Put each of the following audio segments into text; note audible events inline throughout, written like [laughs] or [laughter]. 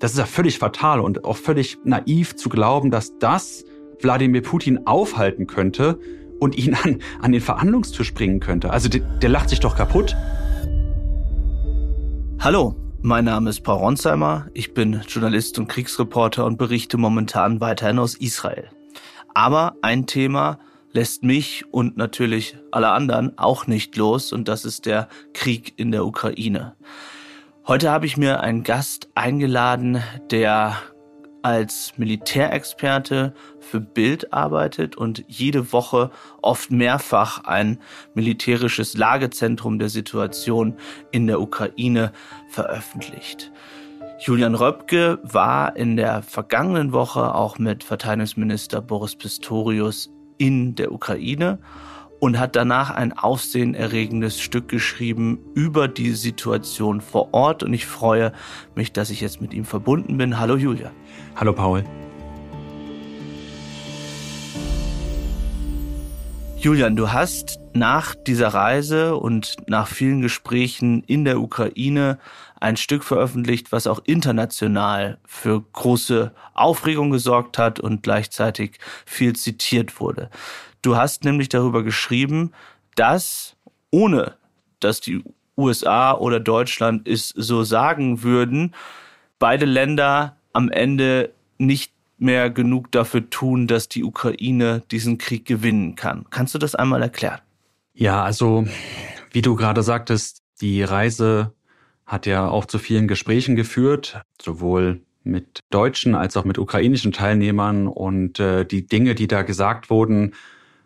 Das ist ja völlig fatal und auch völlig naiv zu glauben, dass das Wladimir Putin aufhalten könnte und ihn an, an den Verhandlungstisch bringen könnte. Also der, der lacht sich doch kaputt. Hallo, mein Name ist Paul Ronsheimer. Ich bin Journalist und Kriegsreporter und berichte momentan weiterhin aus Israel. Aber ein Thema lässt mich und natürlich alle anderen auch nicht los und das ist der Krieg in der Ukraine. Heute habe ich mir einen Gast eingeladen, der als Militärexperte für Bild arbeitet und jede Woche oft mehrfach ein militärisches Lagezentrum der Situation in der Ukraine veröffentlicht. Julian Röpke war in der vergangenen Woche auch mit Verteidigungsminister Boris Pistorius in der Ukraine und hat danach ein aufsehenerregendes Stück geschrieben über die Situation vor Ort. Und ich freue mich, dass ich jetzt mit ihm verbunden bin. Hallo Julia. Hallo Paul. Julian, du hast nach dieser Reise und nach vielen Gesprächen in der Ukraine ein Stück veröffentlicht, was auch international für große Aufregung gesorgt hat und gleichzeitig viel zitiert wurde. Du hast nämlich darüber geschrieben, dass ohne dass die USA oder Deutschland es so sagen würden, beide Länder am Ende nicht mehr genug dafür tun, dass die Ukraine diesen Krieg gewinnen kann. Kannst du das einmal erklären? Ja, also wie du gerade sagtest, die Reise hat ja auch zu vielen Gesprächen geführt, sowohl mit deutschen als auch mit ukrainischen Teilnehmern. Und äh, die Dinge, die da gesagt wurden,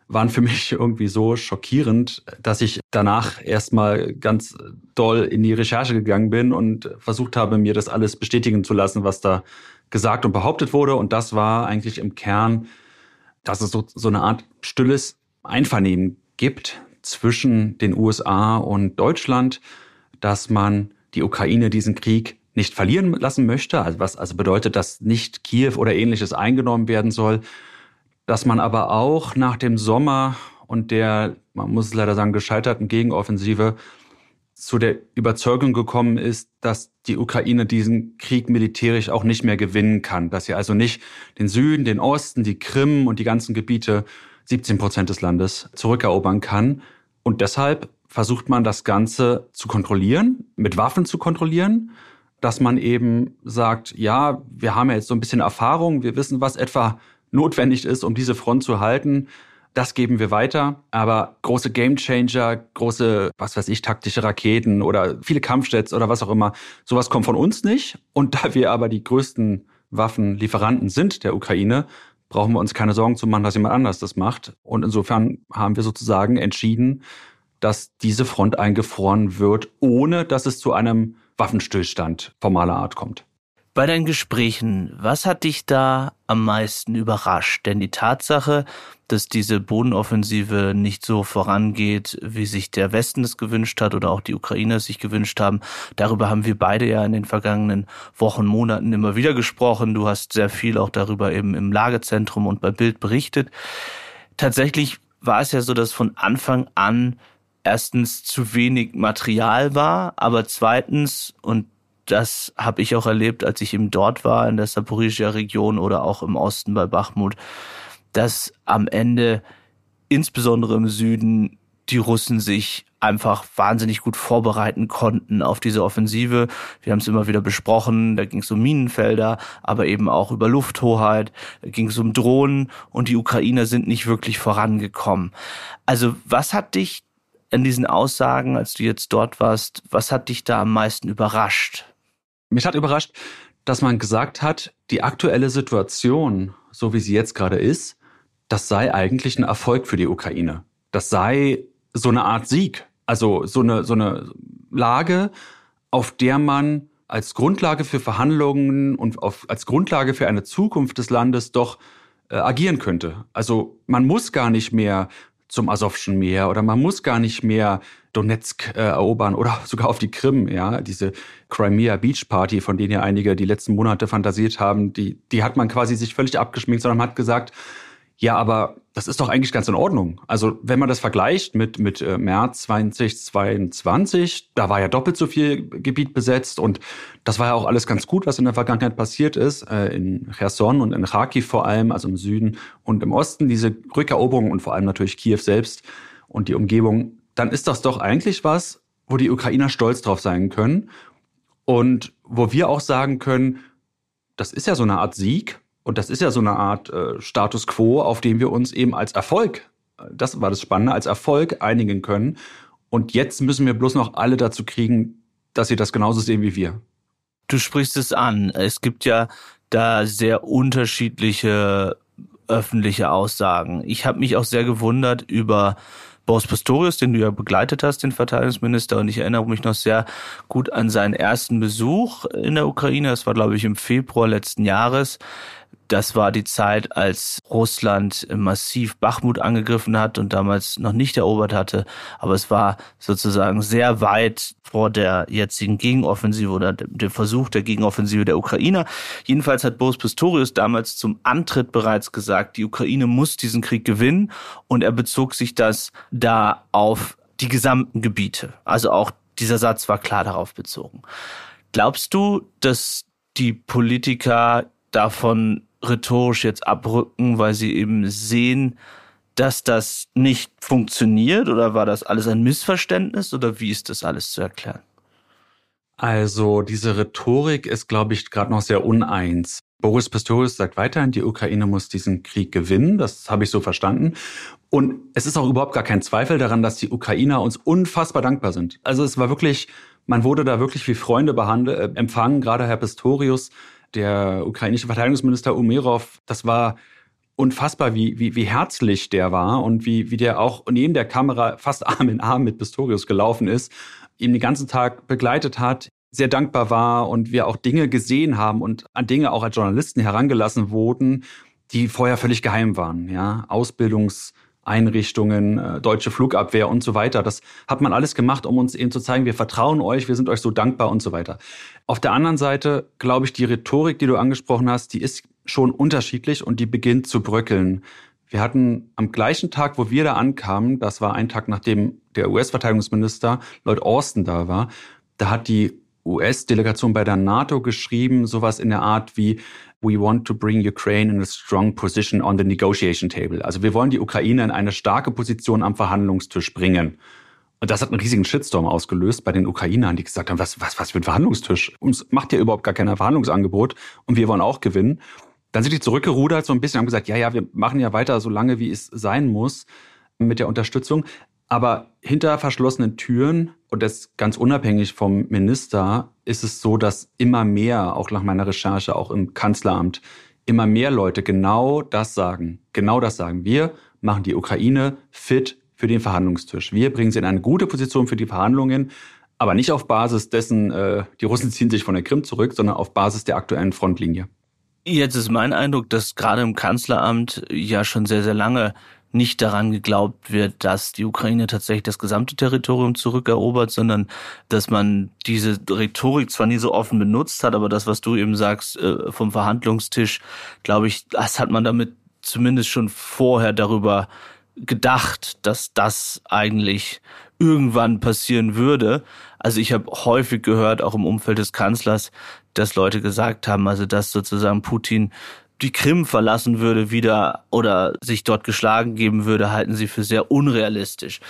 waren für [laughs] mich irgendwie so schockierend, dass ich danach erstmal ganz doll in die Recherche gegangen bin und versucht habe, mir das alles bestätigen zu lassen, was da gesagt und behauptet wurde. Und das war eigentlich im Kern, dass es so, so eine Art stilles Einvernehmen gibt zwischen den USA und Deutschland, dass man die Ukraine diesen Krieg nicht verlieren lassen möchte, also was also bedeutet, dass nicht Kiew oder ähnliches eingenommen werden soll, dass man aber auch nach dem Sommer und der, man muss es leider sagen, gescheiterten Gegenoffensive zu der Überzeugung gekommen ist, dass die Ukraine diesen Krieg militärisch auch nicht mehr gewinnen kann, dass sie also nicht den Süden, den Osten, die Krim und die ganzen Gebiete, 17 Prozent des Landes, zurückerobern kann. Und deshalb versucht man das Ganze zu kontrollieren, mit Waffen zu kontrollieren, dass man eben sagt, ja, wir haben ja jetzt so ein bisschen Erfahrung, wir wissen, was etwa notwendig ist, um diese Front zu halten. Das geben wir weiter. Aber große Gamechanger, große, was weiß ich, taktische Raketen oder viele Kampfjets oder was auch immer, sowas kommt von uns nicht. Und da wir aber die größten Waffenlieferanten sind der Ukraine, brauchen wir uns keine Sorgen zu machen, dass jemand anders das macht. Und insofern haben wir sozusagen entschieden, dass diese Front eingefroren wird, ohne dass es zu einem Waffenstillstand formaler Art kommt. Bei deinen Gesprächen, was hat dich da am meisten überrascht? Denn die Tatsache, dass diese Bodenoffensive nicht so vorangeht, wie sich der Westen es gewünscht hat oder auch die Ukrainer sich gewünscht haben, darüber haben wir beide ja in den vergangenen Wochen, Monaten immer wieder gesprochen. Du hast sehr viel auch darüber eben im Lagezentrum und bei Bild berichtet. Tatsächlich war es ja so, dass von Anfang an erstens zu wenig Material war, aber zweitens, und das habe ich auch erlebt, als ich eben dort war, in der Saporizhia Region oder auch im Osten bei Bachmut, dass am Ende, insbesondere im Süden, die Russen sich einfach wahnsinnig gut vorbereiten konnten auf diese Offensive. Wir haben es immer wieder besprochen, da ging es um Minenfelder, aber eben auch über Lufthoheit, da ging es um Drohnen und die Ukrainer sind nicht wirklich vorangekommen. Also was hat dich in diesen Aussagen, als du jetzt dort warst, was hat dich da am meisten überrascht? Mich hat überrascht, dass man gesagt hat, die aktuelle Situation, so wie sie jetzt gerade ist, das sei eigentlich ein Erfolg für die Ukraine. Das sei so eine Art Sieg. Also so eine, so eine Lage, auf der man als Grundlage für Verhandlungen und auf, als Grundlage für eine Zukunft des Landes doch äh, agieren könnte. Also man muss gar nicht mehr zum Asowschen Meer oder man muss gar nicht mehr Donetsk äh, erobern oder [laughs] sogar auf die Krim, ja, diese Crimea Beach Party, von denen ja einige die letzten Monate fantasiert haben, die, die hat man quasi sich völlig abgeschminkt, sondern man hat gesagt, ja, aber das ist doch eigentlich ganz in Ordnung. Also wenn man das vergleicht mit, mit äh, März 2022, da war ja doppelt so viel Gebiet besetzt und das war ja auch alles ganz gut, was in der Vergangenheit passiert ist, äh, in Cherson und in Kharkiv vor allem, also im Süden und im Osten, diese Rückeroberung und vor allem natürlich Kiew selbst und die Umgebung, dann ist das doch eigentlich was, wo die Ukrainer stolz drauf sein können und wo wir auch sagen können, das ist ja so eine Art Sieg und das ist ja so eine Art äh, Status quo, auf dem wir uns eben als Erfolg, das war das Spannende, als Erfolg einigen können. Und jetzt müssen wir bloß noch alle dazu kriegen, dass sie das genauso sehen wie wir. Du sprichst es an. Es gibt ja da sehr unterschiedliche öffentliche Aussagen. Ich habe mich auch sehr gewundert über Boris Pistorius, den du ja begleitet hast, den Verteidigungsminister, und ich erinnere mich noch sehr gut an seinen ersten Besuch in der Ukraine. Das war, glaube ich, im Februar letzten Jahres. Das war die Zeit, als Russland massiv Bachmut angegriffen hat und damals noch nicht erobert hatte. Aber es war sozusagen sehr weit vor der jetzigen Gegenoffensive oder dem Versuch der Gegenoffensive der Ukrainer. Jedenfalls hat Boris Pistorius damals zum Antritt bereits gesagt, die Ukraine muss diesen Krieg gewinnen. Und er bezog sich das da auf die gesamten Gebiete. Also auch dieser Satz war klar darauf bezogen. Glaubst du, dass die Politiker davon rhetorisch jetzt abrücken, weil sie eben sehen, dass das nicht funktioniert oder war das alles ein Missverständnis oder wie ist das alles zu erklären? Also diese Rhetorik ist, glaube ich, gerade noch sehr uneins. Boris Pistorius sagt weiterhin, die Ukraine muss diesen Krieg gewinnen. Das habe ich so verstanden. Und es ist auch überhaupt gar kein Zweifel daran, dass die Ukrainer uns unfassbar dankbar sind. Also es war wirklich, man wurde da wirklich wie Freunde behandelt, äh, empfangen. Gerade Herr Pistorius der ukrainische Verteidigungsminister Umerov, das war unfassbar, wie, wie, wie herzlich der war und wie, wie der auch neben der Kamera fast [laughs] Arm in Arm mit Pistorius gelaufen ist, ihn den ganzen Tag begleitet hat, sehr dankbar war und wir auch Dinge gesehen haben und an Dinge auch als Journalisten herangelassen wurden, die vorher völlig geheim waren. Ja, Ausbildungs- Einrichtungen, äh, deutsche Flugabwehr und so weiter. Das hat man alles gemacht, um uns eben zu zeigen, wir vertrauen euch, wir sind euch so dankbar und so weiter. Auf der anderen Seite glaube ich, die Rhetorik, die du angesprochen hast, die ist schon unterschiedlich und die beginnt zu bröckeln. Wir hatten am gleichen Tag, wo wir da ankamen, das war ein Tag, nachdem der US-Verteidigungsminister Lloyd Austin da war, da hat die US-Delegation bei der NATO geschrieben, sowas in der Art wie We want to bring Ukraine in a strong position on the negotiation table. Also wir wollen die Ukraine in eine starke Position am Verhandlungstisch bringen. Und das hat einen riesigen Shitstorm ausgelöst bei den Ukrainern, die gesagt haben, was, was, was für ein Verhandlungstisch? Uns macht ja überhaupt gar kein Verhandlungsangebot und wir wollen auch gewinnen. Dann sind die zurückgerudert so ein bisschen, haben gesagt, ja, ja, wir machen ja weiter so lange, wie es sein muss mit der Unterstützung. Aber hinter verschlossenen Türen und das ganz unabhängig vom Minister ist es so, dass immer mehr, auch nach meiner Recherche, auch im Kanzleramt, immer mehr Leute genau das sagen. Genau das sagen. Wir machen die Ukraine fit für den Verhandlungstisch. Wir bringen sie in eine gute Position für die Verhandlungen, aber nicht auf Basis dessen, äh, die Russen ziehen sich von der Krim zurück, sondern auf Basis der aktuellen Frontlinie. Jetzt ist mein Eindruck, dass gerade im Kanzleramt ja schon sehr, sehr lange nicht daran geglaubt wird, dass die Ukraine tatsächlich das gesamte Territorium zurückerobert, sondern dass man diese Rhetorik zwar nie so offen benutzt hat, aber das, was du eben sagst äh, vom Verhandlungstisch, glaube ich, das hat man damit zumindest schon vorher darüber gedacht, dass das eigentlich irgendwann passieren würde. Also ich habe häufig gehört, auch im Umfeld des Kanzlers, dass Leute gesagt haben, also dass sozusagen Putin die Krim verlassen würde wieder oder sich dort geschlagen geben würde, halten sie für sehr unrealistisch.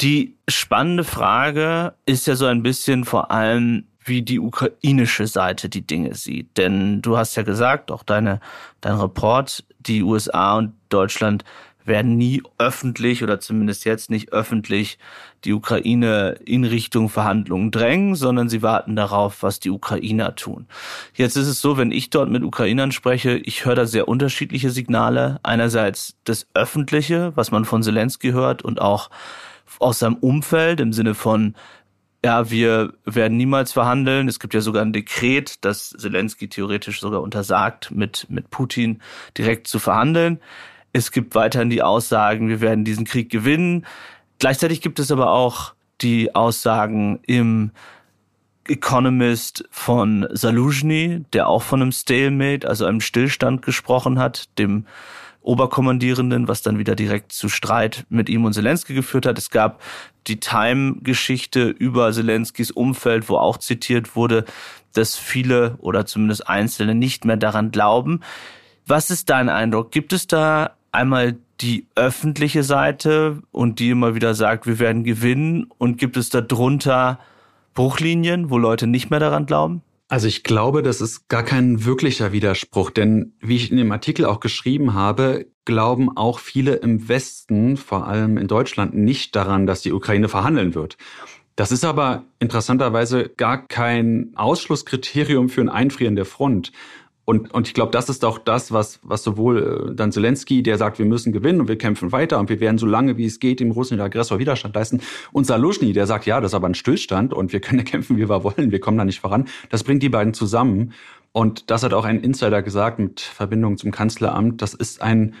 Die spannende Frage ist ja so ein bisschen vor allem, wie die ukrainische Seite die Dinge sieht. Denn du hast ja gesagt, auch deine, dein Report, die USA und Deutschland werden nie öffentlich oder zumindest jetzt nicht öffentlich die Ukraine in Richtung Verhandlungen drängen, sondern sie warten darauf, was die Ukrainer tun. Jetzt ist es so, wenn ich dort mit Ukrainern spreche, ich höre da sehr unterschiedliche Signale. Einerseits das Öffentliche, was man von Zelensky hört und auch aus seinem Umfeld im Sinne von, ja, wir werden niemals verhandeln. Es gibt ja sogar ein Dekret, das Zelensky theoretisch sogar untersagt, mit, mit Putin direkt zu verhandeln. Es gibt weiterhin die Aussagen, wir werden diesen Krieg gewinnen. Gleichzeitig gibt es aber auch die Aussagen im Economist von Saluzhny, der auch von einem Stalemate, also einem Stillstand gesprochen hat, dem Oberkommandierenden, was dann wieder direkt zu Streit mit ihm und Zelensky geführt hat. Es gab die Time-Geschichte über Zelenskys Umfeld, wo auch zitiert wurde, dass viele oder zumindest Einzelne nicht mehr daran glauben. Was ist dein Eindruck? Gibt es da einmal die öffentliche Seite und die immer wieder sagt, wir werden gewinnen und gibt es darunter Bruchlinien, wo Leute nicht mehr daran glauben? Also ich glaube, das ist gar kein wirklicher Widerspruch, denn wie ich in dem Artikel auch geschrieben habe, glauben auch viele im Westen, vor allem in Deutschland, nicht daran, dass die Ukraine verhandeln wird. Das ist aber interessanterweise gar kein Ausschlusskriterium für ein Einfrieren der Front. Und, und ich glaube, das ist auch das, was, was sowohl äh, dann Zelensky, der sagt, wir müssen gewinnen und wir kämpfen weiter und wir werden so lange wie es geht dem russischen Aggressor Widerstand leisten. Und Salushny, der sagt, ja, das ist aber ein Stillstand und wir können [laughs] kämpfen, wie wir wollen, wir kommen da nicht voran. Das bringt die beiden zusammen. Und das hat auch ein Insider gesagt mit Verbindung zum Kanzleramt. Das ist ein,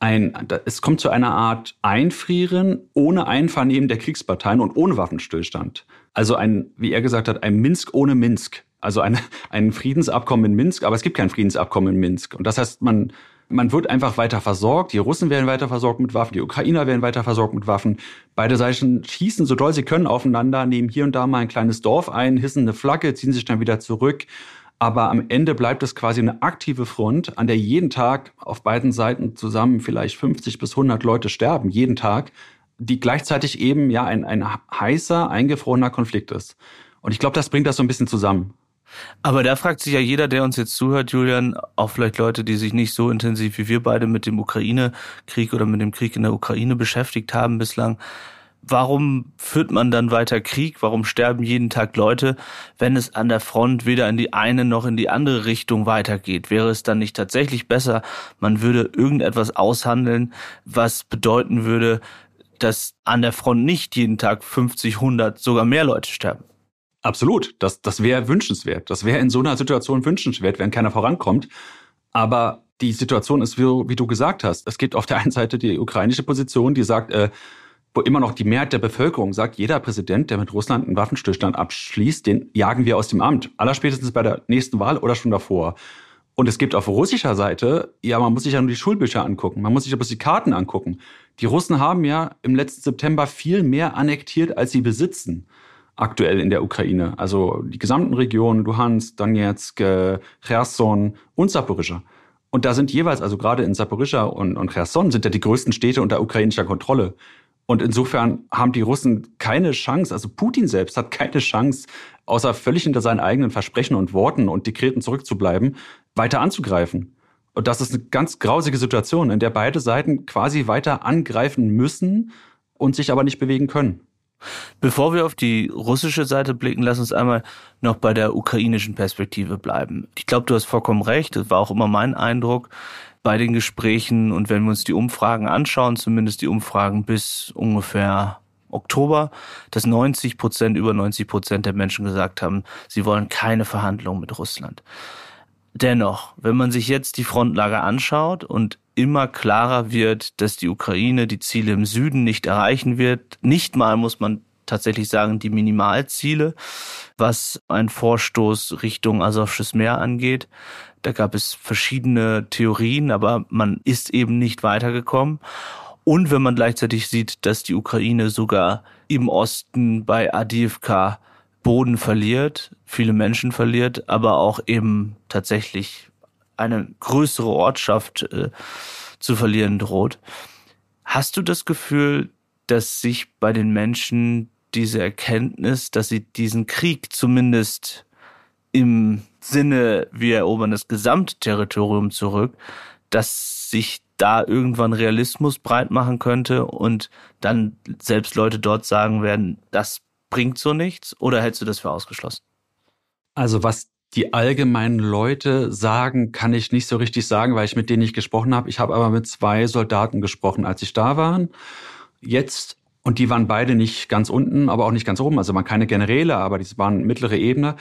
ein, es kommt zu einer Art Einfrieren ohne Einvernehmen der Kriegsparteien und ohne Waffenstillstand. Also ein, wie er gesagt hat, ein Minsk ohne Minsk. Also eine, ein Friedensabkommen in Minsk, aber es gibt kein Friedensabkommen in Minsk. Und das heißt, man, man wird einfach weiter versorgt. Die Russen werden weiter versorgt mit Waffen, die Ukrainer werden weiter versorgt mit Waffen. Beide Seiten schießen so doll sie können aufeinander, nehmen hier und da mal ein kleines Dorf ein, hissen eine Flagge, ziehen sich dann wieder zurück. Aber am Ende bleibt es quasi eine aktive Front, an der jeden Tag auf beiden Seiten zusammen vielleicht 50 bis 100 Leute sterben, jeden Tag, die gleichzeitig eben ja ein, ein heißer, eingefrorener Konflikt ist. Und ich glaube, das bringt das so ein bisschen zusammen. Aber da fragt sich ja jeder, der uns jetzt zuhört, Julian, auch vielleicht Leute, die sich nicht so intensiv wie wir beide mit dem Ukraine-Krieg oder mit dem Krieg in der Ukraine beschäftigt haben bislang. Warum führt man dann weiter Krieg? Warum sterben jeden Tag Leute, wenn es an der Front weder in die eine noch in die andere Richtung weitergeht? Wäre es dann nicht tatsächlich besser, man würde irgendetwas aushandeln, was bedeuten würde, dass an der Front nicht jeden Tag 50, 100, sogar mehr Leute sterben? Absolut. Das, das wäre wünschenswert. Das wäre in so einer Situation wünschenswert, wenn keiner vorankommt. Aber die Situation ist, wie, wie, du gesagt hast, es gibt auf der einen Seite die ukrainische Position, die sagt, äh, wo immer noch die Mehrheit der Bevölkerung sagt, jeder Präsident, der mit Russland einen Waffenstillstand abschließt, den jagen wir aus dem Amt. Allerspätestens bei der nächsten Wahl oder schon davor. Und es gibt auf russischer Seite, ja, man muss sich ja nur die Schulbücher angucken, man muss sich aber die Karten angucken. Die Russen haben ja im letzten September viel mehr annektiert, als sie besitzen aktuell in der Ukraine. Also die gesamten Regionen, Luhansk, Donetsk, Cherson und Saporischschja. Und da sind jeweils, also gerade in Saporischschja und, und Cherson sind ja die größten Städte unter ukrainischer Kontrolle. Und insofern haben die Russen keine Chance, also Putin selbst hat keine Chance, außer völlig hinter seinen eigenen Versprechen und Worten und Dekreten zurückzubleiben, weiter anzugreifen. Und das ist eine ganz grausige Situation, in der beide Seiten quasi weiter angreifen müssen und sich aber nicht bewegen können. Bevor wir auf die russische Seite blicken, lass uns einmal noch bei der ukrainischen Perspektive bleiben. Ich glaube, du hast vollkommen recht. Das war auch immer mein Eindruck bei den Gesprächen. Und wenn wir uns die Umfragen anschauen, zumindest die Umfragen bis ungefähr Oktober, dass 90 Prozent, über 90 Prozent der Menschen gesagt haben, sie wollen keine Verhandlungen mit Russland. Dennoch, wenn man sich jetzt die Frontlage anschaut und immer klarer wird, dass die Ukraine die Ziele im Süden nicht erreichen wird, nicht mal muss man tatsächlich sagen, die Minimalziele, was ein Vorstoß Richtung Asowsches Meer angeht. Da gab es verschiedene Theorien, aber man ist eben nicht weitergekommen. Und wenn man gleichzeitig sieht, dass die Ukraine sogar im Osten bei Adivka Boden verliert, viele Menschen verliert, aber auch eben tatsächlich eine größere Ortschaft äh, zu verlieren droht. Hast du das Gefühl, dass sich bei den Menschen diese Erkenntnis, dass sie diesen Krieg zumindest im Sinne, wir erobern das Gesamtterritorium zurück, dass sich da irgendwann Realismus breit machen könnte und dann selbst Leute dort sagen werden, das bringt so nichts oder hältst du das für ausgeschlossen? Also was die allgemeinen Leute sagen, kann ich nicht so richtig sagen, weil ich mit denen nicht gesprochen habe. Ich habe aber mit zwei Soldaten gesprochen, als ich da war. Jetzt, und die waren beide nicht ganz unten, aber auch nicht ganz oben. Also waren keine Generäle, aber die waren mittlere Ebene.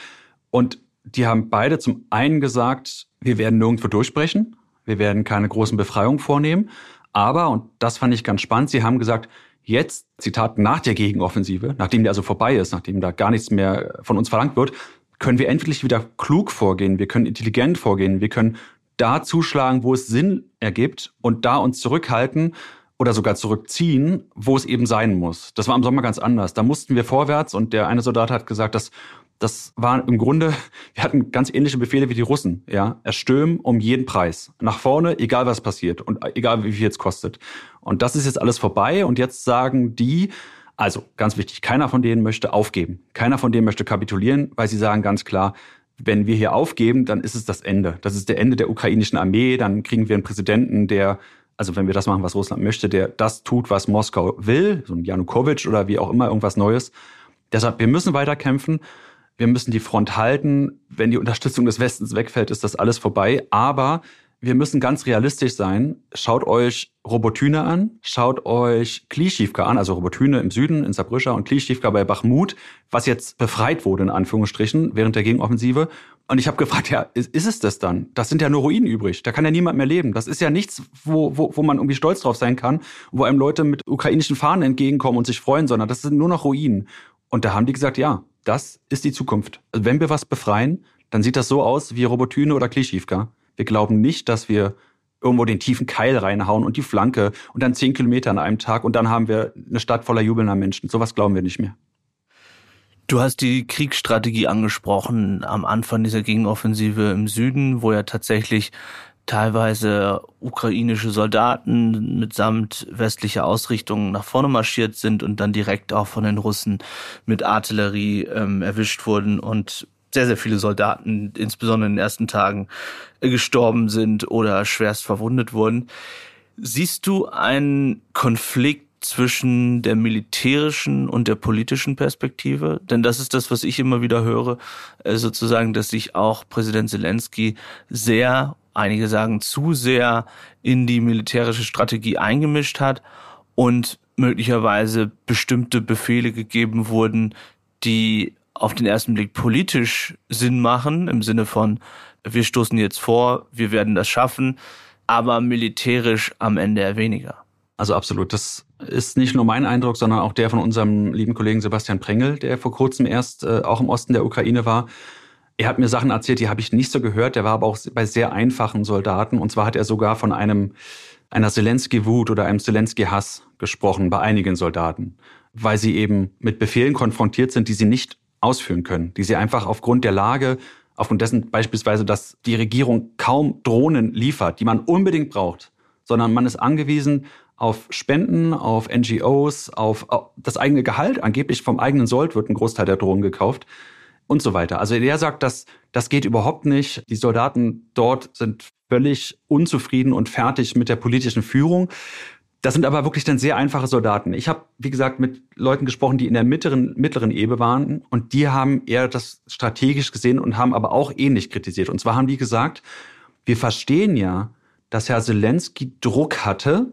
Und die haben beide zum einen gesagt, wir werden nirgendwo durchbrechen. Wir werden keine großen Befreiungen vornehmen. Aber, und das fand ich ganz spannend, sie haben gesagt, Jetzt, Zitat, nach der Gegenoffensive, nachdem die also vorbei ist, nachdem da gar nichts mehr von uns verlangt wird, können wir endlich wieder klug vorgehen, wir können intelligent vorgehen, wir können da zuschlagen, wo es Sinn ergibt und da uns zurückhalten oder sogar zurückziehen, wo es eben sein muss. Das war im Sommer ganz anders. Da mussten wir vorwärts und der eine Soldat hat gesagt, dass das war im Grunde, [laughs] wir hatten ganz ähnliche Befehle wie die Russen, ja. Erstürmen um jeden Preis. Nach vorne, egal was passiert und egal wie viel es kostet. Und das ist jetzt alles vorbei und jetzt sagen die, also ganz wichtig, keiner von denen möchte aufgeben. Keiner von denen möchte kapitulieren, weil sie sagen ganz klar, wenn wir hier aufgeben, dann ist es das Ende. Das ist der Ende der ukrainischen Armee. Dann kriegen wir einen Präsidenten, der, also wenn wir das machen, was Russland möchte, der das tut, was Moskau will, so ein Janukowitsch oder wie auch immer, irgendwas Neues. Deshalb, wir müssen weiter kämpfen. Wir müssen die Front halten. Wenn die Unterstützung des Westens wegfällt, ist das alles vorbei. Aber wir müssen ganz realistisch sein. Schaut euch Robotyne an, schaut euch Klischivka an, also Robotyne im Süden in Sabryscha und Klischivka bei Bachmut, was jetzt befreit wurde in Anführungsstrichen während der Gegenoffensive. Und ich habe gefragt, ja, ist, ist, es das dann? Das sind ja nur Ruinen übrig. Da kann ja niemand mehr leben. Das ist ja nichts, wo, wo, wo man irgendwie stolz drauf sein kann, wo einem Leute mit ukrainischen Fahnen entgegenkommen und sich freuen, sondern das sind nur noch Ruinen. Und da haben die gesagt, ja, das ist die Zukunft. Also wenn wir was befreien, dann sieht das so aus wie Robotyne oder Klischivka. Wir glauben nicht, dass wir irgendwo den tiefen Keil reinhauen und die Flanke und dann zehn Kilometer an einem Tag und dann haben wir eine Stadt voller jubelnder Menschen. Sowas glauben wir nicht mehr. Du hast die Kriegsstrategie angesprochen am Anfang dieser Gegenoffensive im Süden, wo ja tatsächlich teilweise ukrainische Soldaten mitsamt westlicher Ausrichtung nach vorne marschiert sind und dann direkt auch von den Russen mit Artillerie ähm, erwischt wurden und sehr, sehr viele Soldaten, insbesondere in den ersten Tagen, äh, gestorben sind oder schwerst verwundet wurden. Siehst du einen Konflikt zwischen der militärischen und der politischen Perspektive? Denn das ist das, was ich immer wieder höre, äh, sozusagen, dass sich auch Präsident Zelensky sehr, einige sagen zu sehr, in die militärische Strategie eingemischt hat und möglicherweise bestimmte Befehle gegeben wurden, die auf den ersten Blick politisch Sinn machen, im Sinne von, wir stoßen jetzt vor, wir werden das schaffen, aber militärisch am Ende eher weniger. Also absolut. Das ist nicht nur mein Eindruck, sondern auch der von unserem lieben Kollegen Sebastian Prengel, der vor kurzem erst äh, auch im Osten der Ukraine war. Er hat mir Sachen erzählt, die habe ich nicht so gehört. Der war aber auch bei sehr einfachen Soldaten. Und zwar hat er sogar von einem einer Zelensky-Wut oder einem Zelensky-Hass gesprochen bei einigen Soldaten, weil sie eben mit Befehlen konfrontiert sind, die sie nicht ausführen können, die sie einfach aufgrund der Lage, aufgrund dessen beispielsweise, dass die Regierung kaum Drohnen liefert, die man unbedingt braucht, sondern man ist angewiesen auf Spenden, auf NGOs, auf das eigene Gehalt. Angeblich vom eigenen Sold wird ein Großteil der Drohnen gekauft und so weiter. Also der sagt, dass das geht überhaupt nicht. Die Soldaten dort sind völlig unzufrieden und fertig mit der politischen Führung. Das sind aber wirklich dann sehr einfache Soldaten. Ich habe, wie gesagt, mit Leuten gesprochen, die in der mittleren, mittleren Ebene waren und die haben eher das strategisch gesehen und haben aber auch ähnlich kritisiert. Und zwar haben die gesagt, wir verstehen ja, dass Herr Zelensky Druck hatte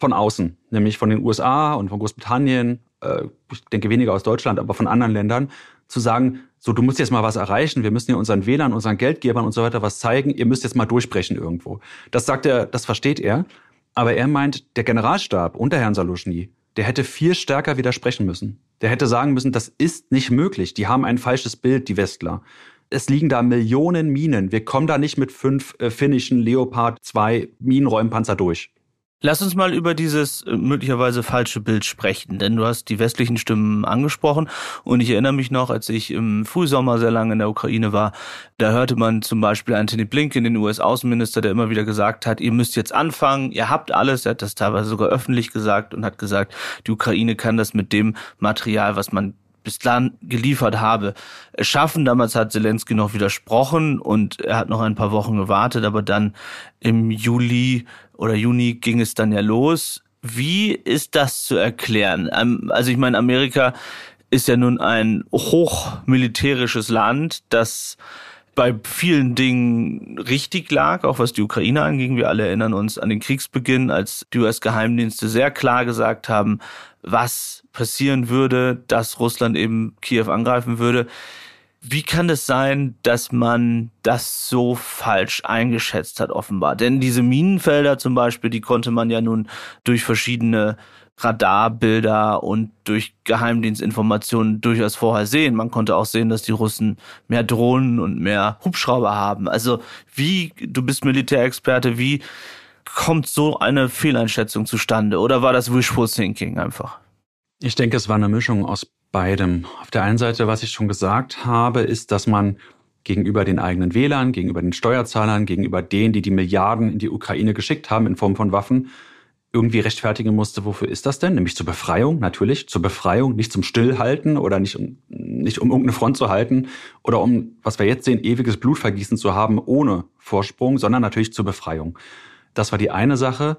von außen, nämlich von den USA und von Großbritannien, äh, ich denke weniger aus Deutschland, aber von anderen Ländern, zu sagen, so, du musst jetzt mal was erreichen, wir müssen ja unseren Wählern, unseren Geldgebern und so weiter was zeigen, ihr müsst jetzt mal durchbrechen irgendwo. Das sagt er, das versteht er. Aber er meint, der Generalstab unter Herrn Saluschny, der hätte viel stärker widersprechen müssen. Der hätte sagen müssen, das ist nicht möglich. Die haben ein falsches Bild, die Westler. Es liegen da Millionen Minen. Wir kommen da nicht mit fünf äh, finnischen Leopard 2 Minenräumpanzer durch. Lass uns mal über dieses äh, möglicherweise falsche Bild sprechen, denn du hast die westlichen Stimmen angesprochen und ich erinnere mich noch, als ich im Frühsommer sehr lange in der Ukraine war, da hörte man zum Beispiel Anthony Blinken, den US-Außenminister, der immer wieder gesagt hat, ihr müsst jetzt anfangen, ihr habt alles, er hat das teilweise sogar öffentlich gesagt und hat gesagt, die Ukraine kann das mit dem Material, was man bislang geliefert habe, schaffen. Damals hat Zelensky noch widersprochen und er hat noch ein paar Wochen gewartet, aber dann im Juli oder Juni ging es dann ja los. Wie ist das zu erklären? Ähm, also ich meine, Amerika ist ja nun ein hochmilitärisches Land, das bei vielen Dingen richtig lag, auch was die Ukraine anging. Wir alle erinnern uns an den Kriegsbeginn, als die US-Geheimdienste sehr klar gesagt haben, was passieren würde, dass Russland eben Kiew angreifen würde. Wie kann es sein, dass man das so falsch eingeschätzt hat, offenbar? Denn diese Minenfelder zum Beispiel, die konnte man ja nun durch verschiedene Radarbilder und durch Geheimdienstinformationen durchaus vorher sehen. Man konnte auch sehen, dass die Russen mehr Drohnen und mehr Hubschrauber haben. Also wie, du bist Militärexperte, wie kommt so eine Fehleinschätzung zustande? Oder war das Wishful Thinking einfach? Ich denke, es war eine Mischung aus beidem. Auf der einen Seite, was ich schon gesagt habe, ist, dass man gegenüber den eigenen Wählern, gegenüber den Steuerzahlern, gegenüber denen, die die Milliarden in die Ukraine geschickt haben in Form von Waffen, irgendwie rechtfertigen musste, wofür ist das denn? Nämlich zur Befreiung, natürlich, zur Befreiung, nicht zum Stillhalten oder nicht um, nicht um irgendeine Front zu halten oder um, was wir jetzt sehen, ewiges Blutvergießen zu haben ohne Vorsprung, sondern natürlich zur Befreiung. Das war die eine Sache.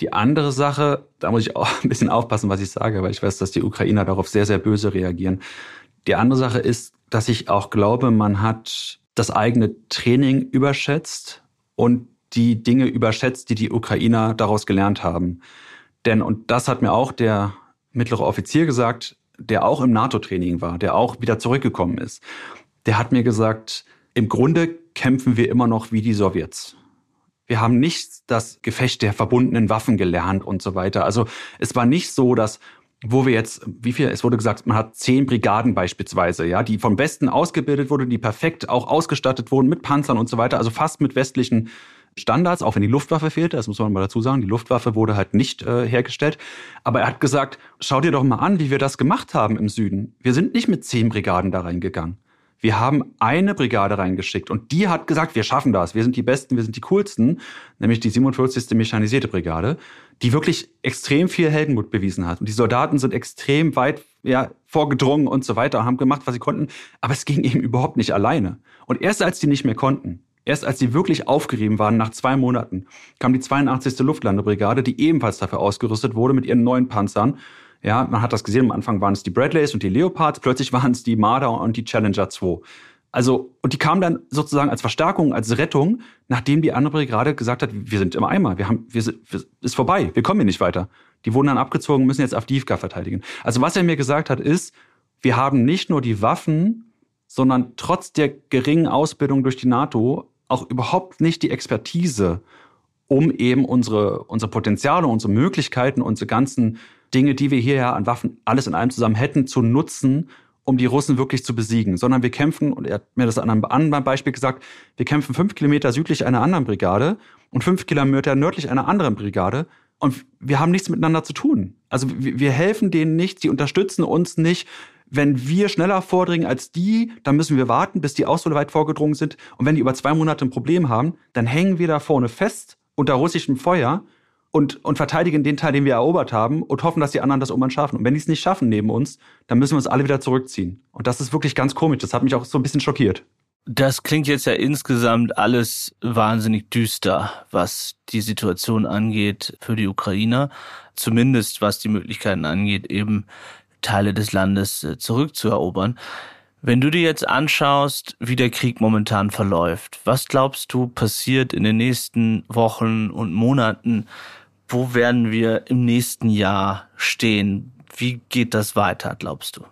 Die andere Sache, da muss ich auch [laughs] ein bisschen aufpassen, was ich sage, weil ich weiß, dass die Ukrainer darauf sehr, sehr böse reagieren. Die andere Sache ist, dass ich auch glaube, man hat das eigene Training überschätzt und die Dinge überschätzt, die die Ukrainer daraus gelernt haben. Denn, und das hat mir auch der mittlere Offizier gesagt, der auch im NATO-Training war, der auch wieder zurückgekommen ist, der hat mir gesagt, im Grunde kämpfen wir immer noch wie die Sowjets. Wir haben nicht das Gefecht der verbundenen Waffen gelernt und so weiter. Also es war nicht so, dass wo wir jetzt, wie viel, es wurde gesagt, man hat zehn Brigaden beispielsweise, ja, die vom Westen ausgebildet wurden, die perfekt auch ausgestattet wurden mit Panzern und so weiter, also fast mit westlichen Standards, auch wenn die Luftwaffe fehlte, das muss man mal dazu sagen, die Luftwaffe wurde halt nicht äh, hergestellt. Aber er hat gesagt, schau dir doch mal an, wie wir das gemacht haben im Süden. Wir sind nicht mit zehn Brigaden da reingegangen. Wir haben eine Brigade reingeschickt und die hat gesagt, wir schaffen das, wir sind die Besten, wir sind die coolsten, nämlich die 47. Mechanisierte Brigade, die wirklich extrem viel Heldenmut bewiesen hat. Und die Soldaten sind extrem weit ja, vorgedrungen und so weiter, haben gemacht, was sie konnten, aber es ging eben überhaupt nicht alleine. Und erst als die nicht mehr konnten, Erst als sie wirklich aufgerieben waren, nach zwei Monaten, kam die 82. Luftlandebrigade, die ebenfalls dafür ausgerüstet wurde mit ihren neuen Panzern. Ja, man hat das gesehen, am Anfang waren es die Bradleys und die Leopards, plötzlich waren es die Marder und die Challenger 2. Also, und die kamen dann sozusagen als Verstärkung, als Rettung, nachdem die andere Brigade gesagt hat, wir sind im Eimer, wir haben, wir sind, ist vorbei, wir kommen hier nicht weiter. Die wurden dann abgezogen, müssen jetzt Avdivka verteidigen. Also, was er mir gesagt hat, ist, wir haben nicht nur die Waffen, sondern trotz der geringen Ausbildung durch die NATO auch überhaupt nicht die Expertise, um eben unsere, unsere Potenziale, unsere Möglichkeiten, unsere ganzen Dinge, die wir hier ja an Waffen alles in allem zusammen hätten, zu nutzen, um die Russen wirklich zu besiegen, sondern wir kämpfen, und er hat mir das an einem anderen Beispiel gesagt, wir kämpfen fünf Kilometer südlich einer anderen Brigade und fünf Kilometer nördlich einer anderen Brigade und wir haben nichts miteinander zu tun. Also wir helfen denen nicht, die unterstützen uns nicht wenn wir schneller vordringen als die, dann müssen wir warten, bis die auch so weit vorgedrungen sind. Und wenn die über zwei Monate ein Problem haben, dann hängen wir da vorne fest unter russischem Feuer und, und verteidigen den Teil, den wir erobert haben und hoffen, dass die anderen das irgendwann schaffen. Und wenn die es nicht schaffen neben uns, dann müssen wir uns alle wieder zurückziehen. Und das ist wirklich ganz komisch. Das hat mich auch so ein bisschen schockiert. Das klingt jetzt ja insgesamt alles wahnsinnig düster, was die Situation angeht für die Ukrainer. Zumindest was die Möglichkeiten angeht, eben Teile des Landes äh, zurückzuerobern. Wenn du dir jetzt anschaust, wie der Krieg momentan verläuft, was glaubst du passiert in den nächsten Wochen und Monaten? Wo werden wir im nächsten Jahr stehen? Wie geht das weiter, glaubst du?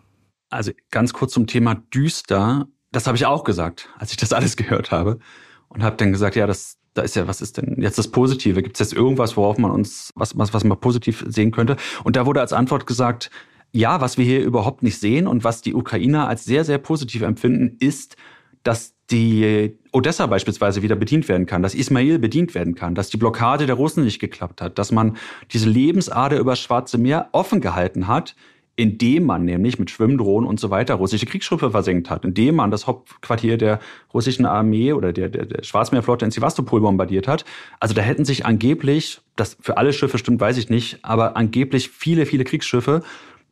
Also ganz kurz zum Thema düster. Das habe ich auch gesagt, als ich das alles gehört habe. Und habe dann gesagt, ja, das, da ist ja, was ist denn jetzt das Positive? Gibt es jetzt irgendwas, worauf man uns, was, was, was man positiv sehen könnte? Und da wurde als Antwort gesagt, ja, was wir hier überhaupt nicht sehen und was die Ukrainer als sehr, sehr positiv empfinden, ist, dass die Odessa beispielsweise wieder bedient werden kann, dass Ismail bedient werden kann, dass die Blockade der Russen nicht geklappt hat, dass man diese Lebensader über Schwarze Meer offen gehalten hat, indem man nämlich mit Schwimmdrohnen und so weiter russische Kriegsschiffe versenkt hat, indem man das Hauptquartier der russischen Armee oder der, der, der Schwarzmeerflotte in Sevastopol bombardiert hat. Also da hätten sich angeblich, das für alle Schiffe stimmt, weiß ich nicht, aber angeblich viele, viele Kriegsschiffe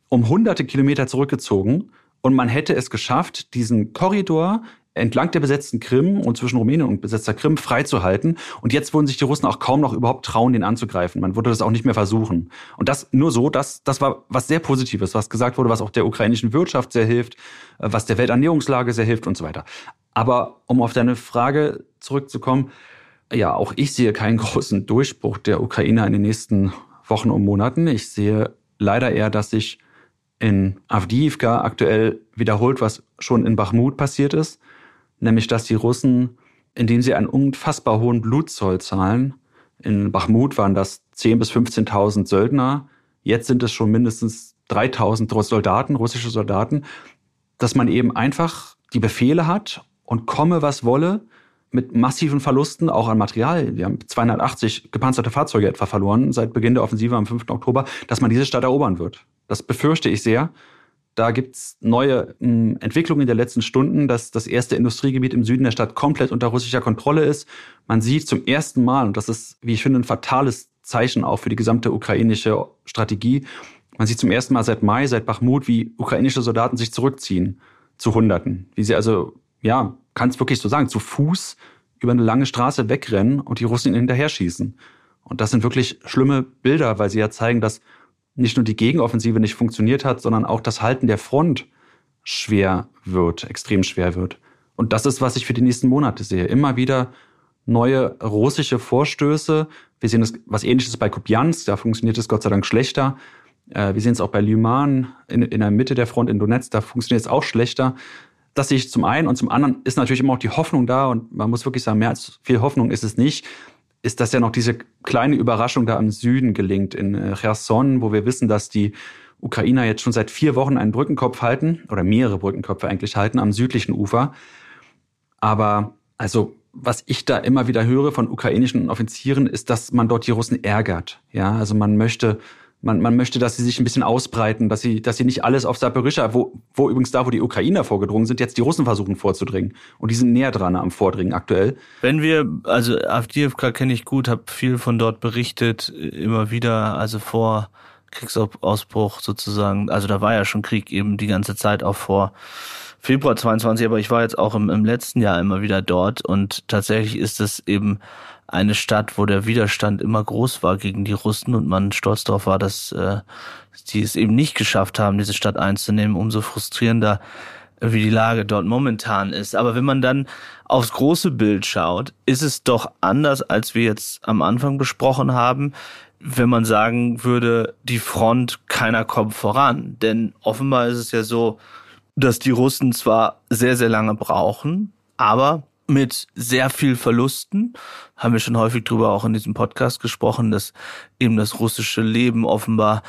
um hunderte Kilometer zurückgezogen und man hätte es geschafft, diesen Korridor entlang der besetzten Krim und zwischen Rumänien und besetzter Krim freizuhalten. Und jetzt würden sich die Russen auch kaum noch überhaupt trauen, den anzugreifen. Man würde das auch nicht mehr versuchen. Und das nur so, das, das war was sehr Positives, was gesagt wurde, was auch der ukrainischen Wirtschaft sehr hilft, äh, was der Welternährungslage sehr hilft und so weiter. Aber um auf deine Frage zurückzukommen, ja, auch ich sehe keinen [laughs] großen Durchbruch der Ukrainer in den nächsten Wochen und Monaten. Ich sehe leider eher, dass sich in Avdiivka aktuell wiederholt, was schon in Bachmut passiert ist, nämlich dass die Russen, indem sie einen unfassbar hohen Blutzoll zahlen, in Bachmut waren das 10.000 bis 15.000 Söldner, Jetzt sind es schon mindestens 3000 Soldaten, russische Soldaten, dass man eben einfach die Befehle hat und komme, was wolle, mit massiven Verlusten auch an Material. Wir haben 280 gepanzerte Fahrzeuge etwa verloren seit Beginn der Offensive am 5. Oktober, dass man diese Stadt erobern wird. Das befürchte ich sehr. Da gibt's neue mh, hm, Entwicklungen in der letzten Stunden, dass das erste Industriegebiet im Süden der Stadt komplett unter russischer Kontrolle ist. Man sieht zum ersten Mal, und das ist, wie ich finde, ein fatales Zeichen auch für die gesamte ukrainische Strategie, man sieht zum ersten Mal seit Mai, seit Bachmut, wie ukrainische Soldaten sich zurückziehen zu Hunderten. Wie sie also, ja, kann es wirklich so sagen, zu Fuß über eine lange Straße wegrennen und die Russen hinterher schießen. Und das sind wirklich schlimme Bilder, weil sie ja zeigen, dass nicht nur die Gegenoffensive nicht funktioniert hat, sondern auch das Halten der Front schwer wird, extrem schwer wird. Und das ist, was ich für die nächsten Monate sehe. Immer wieder neue russische Vorstöße. Wir sehen das, was ähnliches bei Kupiansk, da funktioniert es Gott sei Dank schlechter. Äh, wir sehen es auch bei Lyman in, in der Mitte der Front in Donetsk, da funktioniert es auch schlechter. Das sehe ich zum einen und zum anderen ist natürlich immer auch die Hoffnung da und man muss wirklich sagen, mehr als viel Hoffnung ist es nicht, ist, dass ja noch diese kleine Überraschung da im Süden gelingt, in äh, Cherson, wo wir wissen, dass die Ukrainer jetzt schon seit vier Wochen einen Brückenkopf halten, oder mehrere Brückenköpfe eigentlich halten, am südlichen Ufer. Aber also was ich da immer wieder höre von ukrainischen Offizieren, ist, dass man dort die Russen ärgert. Ja, also man möchte man, man möchte, dass sie sich ein bisschen ausbreiten, dass sie, dass sie nicht alles auf Saporischschja, wo, wo übrigens da, wo die Ukrainer vorgedrungen sind, jetzt die Russen versuchen vorzudringen. Und die sind näher dran am Vordringen aktuell. Wenn wir, also Avdiivka kenne ich gut, habe viel von dort berichtet, immer wieder, also vor Kriegsausbruch sozusagen, also da war ja schon Krieg eben die ganze Zeit auch vor Februar 22, aber ich war jetzt auch im, im letzten Jahr immer wieder dort und tatsächlich ist es eben eine Stadt, wo der Widerstand immer groß war gegen die Russen und man stolz darauf war, dass äh, die es eben nicht geschafft haben, diese Stadt einzunehmen, umso frustrierender wie die Lage dort momentan ist. Aber wenn man dann aufs große Bild schaut, ist es doch anders, als wir jetzt am Anfang besprochen haben, wenn man sagen würde, die Front, keiner kommt voran. Denn offenbar ist es ja so, dass die Russen zwar sehr, sehr lange brauchen, aber mit sehr viel Verlusten. Haben wir schon häufig drüber auch in diesem Podcast gesprochen, dass eben das russische Leben offenbar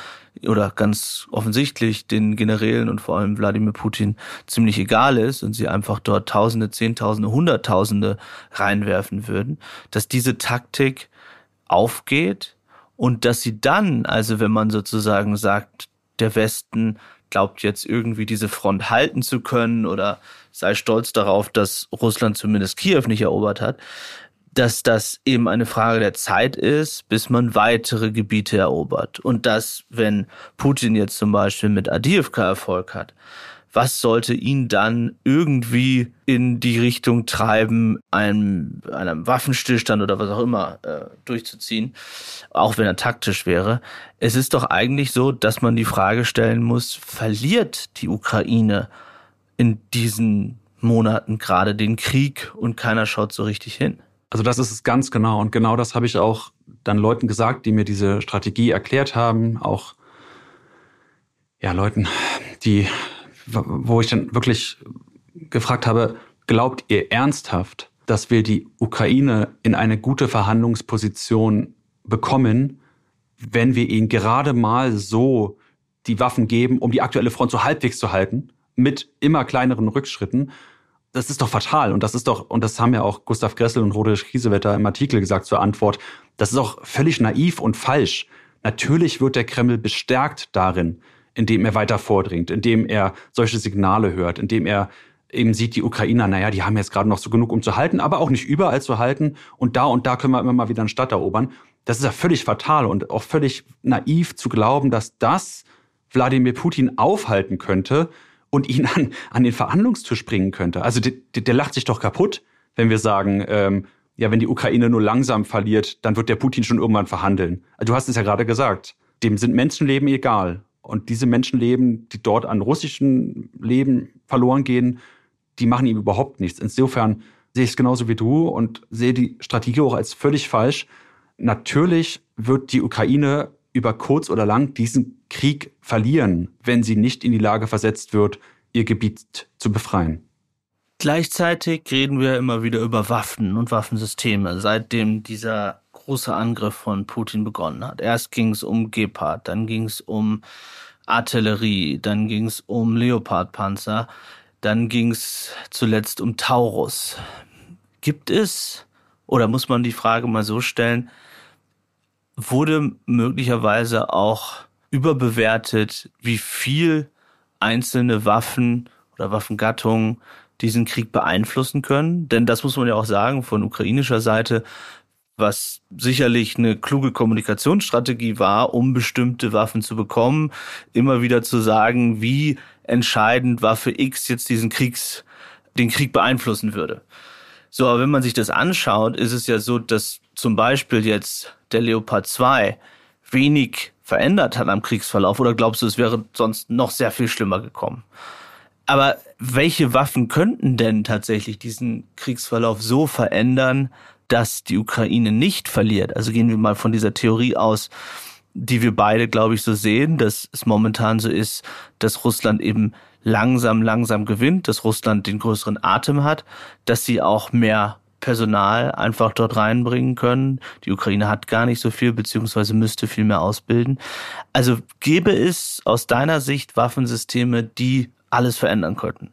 oder ganz offensichtlich den Generälen und vor allem Wladimir Putin ziemlich egal ist und sie einfach dort Tausende, Zehntausende, Hunderttausende reinwerfen würden, dass diese Taktik aufgeht und dass sie dann, also wenn man sozusagen sagt, der Westen glaubt jetzt irgendwie diese Front halten zu können oder sei stolz darauf, dass Russland zumindest Kiew nicht erobert hat, dass das eben eine Frage der Zeit ist, bis man weitere Gebiete erobert. Und dass, wenn Putin jetzt zum Beispiel mit Adivka Erfolg hat, was sollte ihn dann irgendwie in die Richtung treiben, einem, einem Waffenstillstand oder was auch immer äh, durchzuziehen, auch wenn er taktisch wäre. Es ist doch eigentlich so, dass man die Frage stellen muss, verliert die Ukraine in diesen Monaten gerade den Krieg und keiner schaut so richtig hin? Also das ist es ganz genau. Und genau das habe ich auch dann Leuten gesagt, die mir diese Strategie erklärt haben, auch ja, Leuten, die wo ich dann wirklich gefragt habe, glaubt ihr ernsthaft, dass wir die Ukraine in eine gute Verhandlungsposition bekommen, wenn wir ihnen gerade mal so die Waffen geben, um die aktuelle Front so halbwegs zu halten, mit immer kleineren Rückschritten? Das ist doch fatal. Und das ist doch, und das haben ja auch Gustav Gressel und Roderich Kiesewetter im Artikel gesagt zur Antwort, das ist auch völlig naiv und falsch. Natürlich wird der Kreml bestärkt darin, indem er weiter vordringt, indem er solche Signale hört, indem er eben sieht, die Ukrainer, naja, die haben jetzt gerade noch so genug, um zu halten, aber auch nicht überall zu halten. Und da und da können wir immer mal wieder eine Stadt erobern. Das ist ja völlig fatal und auch völlig naiv zu glauben, dass das Wladimir Putin aufhalten könnte und ihn an, an den Verhandlungstisch bringen könnte. Also der, der lacht sich doch kaputt, wenn wir sagen, ähm, ja, wenn die Ukraine nur langsam verliert, dann wird der Putin schon irgendwann verhandeln. Du hast es ja gerade gesagt. Dem sind Menschenleben egal. Und diese Menschenleben, die dort an russischen Leben verloren gehen, die machen ihm überhaupt nichts. Insofern sehe ich es genauso wie du und sehe die Strategie auch als völlig falsch. Natürlich wird die Ukraine über kurz oder lang diesen Krieg verlieren, wenn sie nicht in die Lage versetzt wird, ihr Gebiet zu befreien. Gleichzeitig reden wir immer wieder über Waffen und Waffensysteme. Seitdem dieser große Angriff von Putin begonnen hat. Erst ging es um Gepard, dann ging es um Artillerie, dann ging es um Leopardpanzer, dann ging es zuletzt um Taurus. Gibt es, oder muss man die Frage mal so stellen, wurde möglicherweise auch überbewertet, wie viel einzelne Waffen oder Waffengattungen diesen Krieg beeinflussen können. Denn das muss man ja auch sagen, von ukrainischer Seite, was sicherlich eine kluge Kommunikationsstrategie war, um bestimmte Waffen zu bekommen, immer wieder zu sagen, wie entscheidend Waffe X jetzt diesen Kriegs, den Krieg beeinflussen würde. So, aber wenn man sich das anschaut, ist es ja so, dass zum Beispiel jetzt der Leopard 2 wenig verändert hat am Kriegsverlauf oder glaubst du, es wäre sonst noch sehr viel schlimmer gekommen? Aber welche Waffen könnten denn tatsächlich diesen Kriegsverlauf so verändern, dass die Ukraine nicht verliert? Also gehen wir mal von dieser Theorie aus, die wir beide, glaube ich, so sehen, dass es momentan so ist, dass Russland eben langsam, langsam gewinnt, dass Russland den größeren Atem hat, dass sie auch mehr Personal einfach dort reinbringen können. Die Ukraine hat gar nicht so viel, beziehungsweise müsste viel mehr ausbilden. Also gäbe es aus deiner Sicht Waffensysteme, die alles verändern könnten?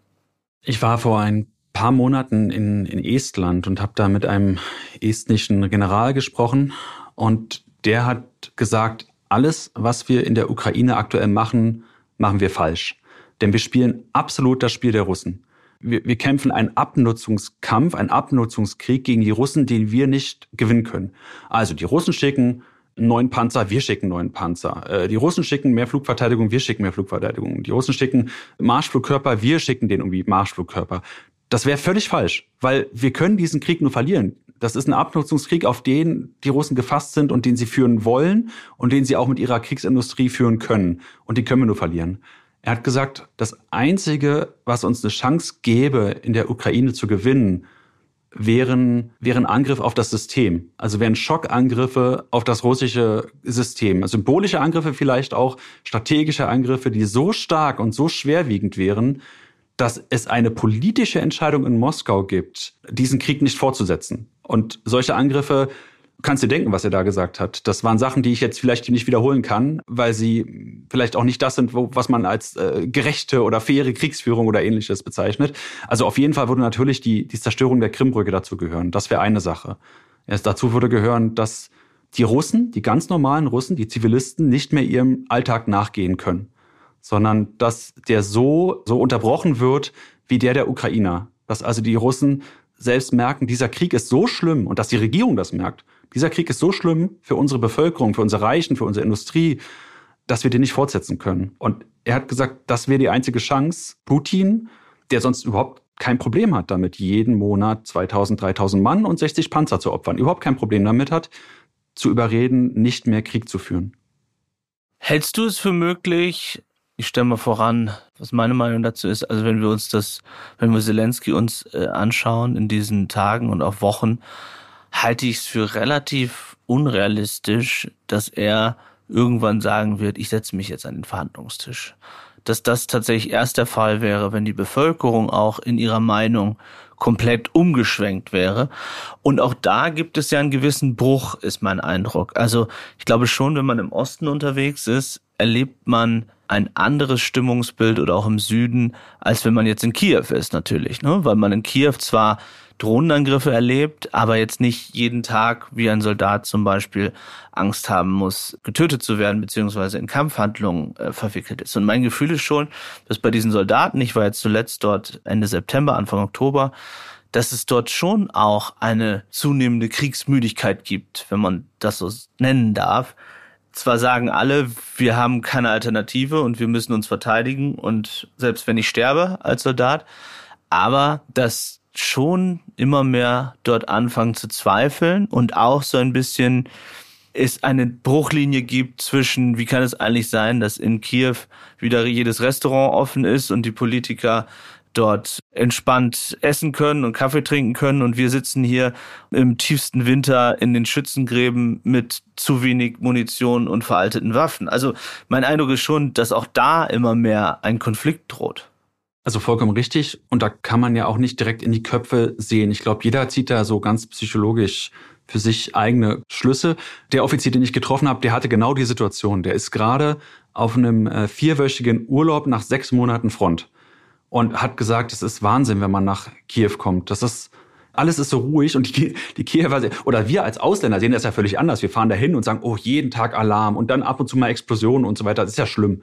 Ich war vor ein paar Monaten in, in Estland und habe da mit einem estnischen General gesprochen und der hat gesagt, alles, was wir in der Ukraine aktuell machen, machen wir falsch. Denn wir spielen absolut das Spiel der Russen wir, wir kämpfen einen Abnutzungskampf, einen Abnutzungskrieg gegen die Russen, den wir nicht gewinnen können. Also die Russen schicken neuen Panzer, wir schicken neuen Panzer. Äh, die Russen schicken mehr Flugverteidigung, wir schicken mehr Flugverteidigung. Die Russen schicken Marschflugkörper, wir schicken denen irgendwie Marschflugkörper. Das wäre völlig falsch, weil wir können diesen Krieg nur verlieren. Das ist ein Abnutzungskrieg, auf den die Russen gefasst sind und den sie führen wollen und den sie auch mit ihrer Kriegsindustrie führen können. Und die können wir nur verlieren. Er hat gesagt, das Einzige, was uns eine Chance gäbe, in der Ukraine zu gewinnen, wären, wären Angriff auf das System. Also wären Schockangriffe auf das russische System. Symbolische Angriffe vielleicht auch, strategische Angriffe, die so stark und so schwerwiegend wären, dass es eine politische Entscheidung in Moskau gibt, diesen Krieg nicht fortzusetzen. Und solche Angriffe kannst dir denken, was er da gesagt hat. Das waren Sachen, die ich jetzt vielleicht nicht wiederholen kann, weil sie vielleicht auch nicht das sind, was man als äh, gerechte oder faire Kriegsführung oder ähnliches bezeichnet. Also auf jeden Fall würde natürlich die, die Zerstörung der Krimbrücke dazu gehören. Das wäre eine Sache. Erst dazu würde gehören, dass die Russen, die ganz normalen Russen, die Zivilisten nicht mehr ihrem Alltag nachgehen können, sondern dass der so, so unterbrochen wird wie der der Ukrainer. Dass also die Russen selbst merken, dieser Krieg ist so schlimm und dass die Regierung das merkt dieser Krieg ist so schlimm für unsere Bevölkerung, für unsere Reichen, für unsere Industrie, dass wir den nicht fortsetzen können. Und er hat gesagt, das wäre die einzige Chance, Putin, der sonst überhaupt kein Problem hat damit, jeden Monat 2000, 3000 Mann und 60 Panzer zu opfern, überhaupt kein Problem damit hat, zu überreden, nicht mehr Krieg zu führen. Hältst du es für möglich, ich stelle mal voran, was meine Meinung dazu ist, also wenn wir uns das, wenn wir Zelensky uns äh, anschauen in diesen Tagen und auch Wochen, halte ich es für relativ unrealistisch, dass er irgendwann sagen wird, ich setze mich jetzt an den Verhandlungstisch. Dass das tatsächlich erst der Fall wäre, wenn die Bevölkerung auch in ihrer Meinung komplett umgeschwenkt wäre. Und auch da gibt es ja einen gewissen Bruch, ist mein Eindruck. Also ich glaube schon, wenn man im Osten unterwegs ist, erlebt man ein anderes Stimmungsbild oder auch im Süden, als wenn man jetzt in Kiew ist natürlich, ne? Weil man in Kiew zwar Drohnenangriffe erlebt, aber jetzt nicht jeden Tag wie ein Soldat zum Beispiel Angst haben muss, getötet zu werden, beziehungsweise in Kampfhandlungen äh, verwickelt ist. Und mein Gefühl ist schon, dass bei diesen Soldaten, ich war jetzt zuletzt dort Ende September, Anfang Oktober, dass es dort schon auch eine zunehmende Kriegsmüdigkeit gibt, wenn man das so nennen darf. Zwar sagen alle, wir haben keine Alternative und wir müssen uns verteidigen und selbst wenn ich sterbe als Soldat, aber dass schon immer mehr dort anfangen zu zweifeln und auch so ein bisschen es eine Bruchlinie gibt zwischen, wie kann es eigentlich sein, dass in Kiew wieder jedes Restaurant offen ist und die Politiker dort entspannt essen können und Kaffee trinken können und wir sitzen hier im tiefsten Winter in den Schützengräben mit zu wenig Munition und veralteten Waffen. Also mein Eindruck ist schon, dass auch da immer mehr ein Konflikt droht. Also vollkommen richtig. Und da kann man ja auch nicht direkt in die Köpfe sehen. Ich glaube, jeder zieht da so ganz psychologisch für sich eigene Schlüsse. Der Offizier, den ich getroffen habe, der hatte genau die Situation. Der ist gerade auf einem äh, vierwöchigen Urlaub nach sechs Monaten Front und hat gesagt, es ist Wahnsinn, wenn man nach Kiew kommt. Das ist alles ist so ruhig und die, die Kiewer, oder wir als Ausländer sehen das ja völlig anders. Wir fahren da hin und sagen, oh, jeden Tag Alarm und dann ab und zu mal Explosionen und so weiter. Das ist ja schlimm.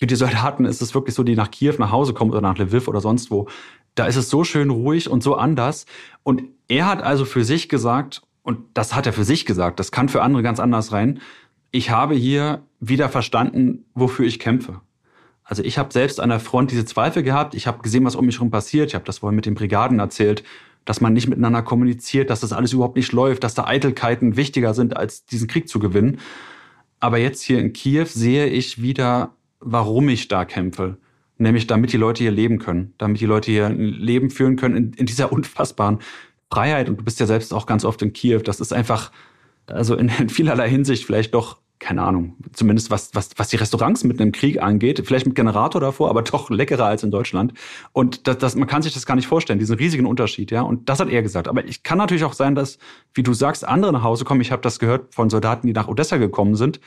Für die Soldaten ist es wirklich so, die nach Kiew nach Hause kommen oder nach Lviv oder sonst wo. Da ist es so schön ruhig und so anders. Und er hat also für sich gesagt, und das hat er für sich gesagt, das kann für andere ganz anders rein, ich habe hier wieder verstanden, wofür ich kämpfe. Also ich habe selbst an der Front diese Zweifel gehabt. Ich habe gesehen, was um mich herum passiert. Ich habe das vorhin mit den Brigaden erzählt, dass man nicht miteinander kommuniziert, dass das alles überhaupt nicht läuft, dass da Eitelkeiten wichtiger sind, als diesen Krieg zu gewinnen. Aber jetzt hier in Kiew sehe ich wieder, warum ich da kämpfe. Nämlich damit die Leute hier leben können, damit die Leute hier ein Leben führen können in, in dieser [laughs] unfassbaren Freiheit. Und du bist ja selbst auch ganz oft in Kiew. Das ist einfach, also in, in vielerlei Hinsicht vielleicht doch keine Ahnung, zumindest was, was, was die Restaurants mit einem Krieg angeht, vielleicht mit Generator davor, aber [laughs] doch leckerer als in Deutschland. Und das, das, man kann sich das gar nicht vorstellen, diesen riesigen Unterschied, ja. Und das hat er gesagt. Aber ich kann natürlich auch sein, dass, wie du sagst, andere nach Hause kommen. Ich habe das gehört von Soldaten, die nach Odessa gekommen sind,